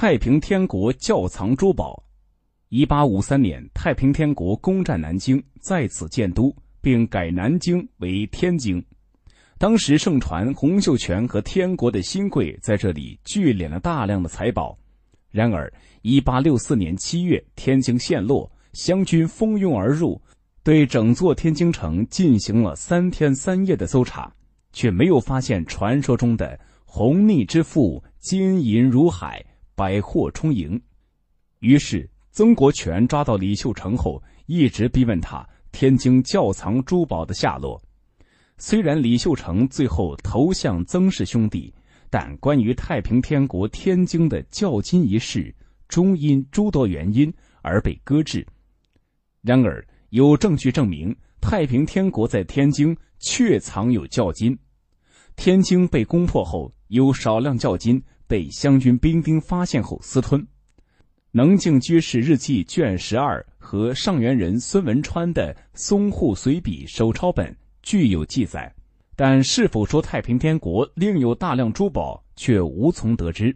太平天国窖藏珠宝。一八五三年，太平天国攻占南京，在此建都，并改南京为天京。当时盛传洪秀全和天国的新贵在这里聚敛了大量的财宝。然而，一八六四年七月，天津陷落，湘军蜂拥而入，对整座天津城进行了三天三夜的搜查，却没有发现传说中的红逆之富、金银如海、百货充盈。于是，曾国荃抓到李秀成后，一直逼问他天津窖藏珠宝的下落。虽然李秀成最后投向曾氏兄弟。但关于太平天国天津的较金一事，终因诸多原因而被搁置。然而，有证据证明太平天国在天津确藏有较金。天津被攻破后，有少量较金被湘军兵丁发现后私吞。能静居士日记卷十二和上元人孙文川的淞沪随笔手抄本具有记载。但是否说太平天国另有大量珠宝，却无从得知。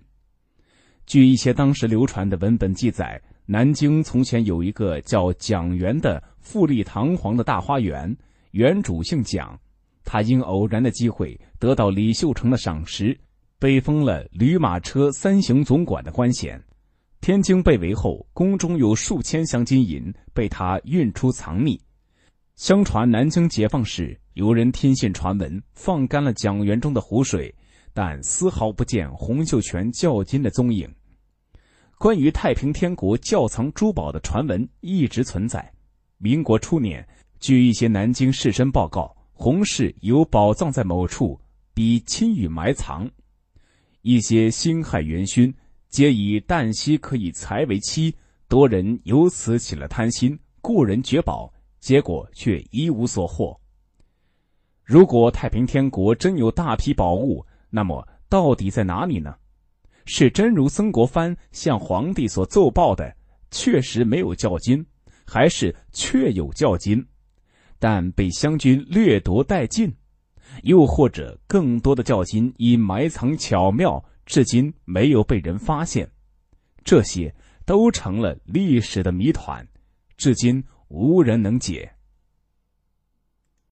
据一些当时流传的文本记载，南京从前有一个叫蒋元的富丽堂皇的大花园，园主姓蒋，他因偶然的机会得到李秀成的赏识，被封了驴马车三行总管的官衔。天津被围后，宫中有数千箱金银被他运出藏匿。相传南京解放时，有人听信传闻，放干了蒋园中的湖水，但丝毫不见洪秀全较金的踪影。关于太平天国窖藏珠宝的传闻一直存在。民国初年，据一些南京士绅报告，洪氏有宝藏在某处，比亲与埋藏。一些辛亥元勋皆以旦夕可以财为妻，多人由此起了贪心，故人掘宝。结果却一无所获。如果太平天国真有大批宝物，那么到底在哪里呢？是真如曾国藩向皇帝所奏报的，确实没有较金，还是确有较金，但被湘军掠夺殆尽？又或者更多的教金已埋藏巧妙，至今没有被人发现？这些都成了历史的谜团，至今。无人能解。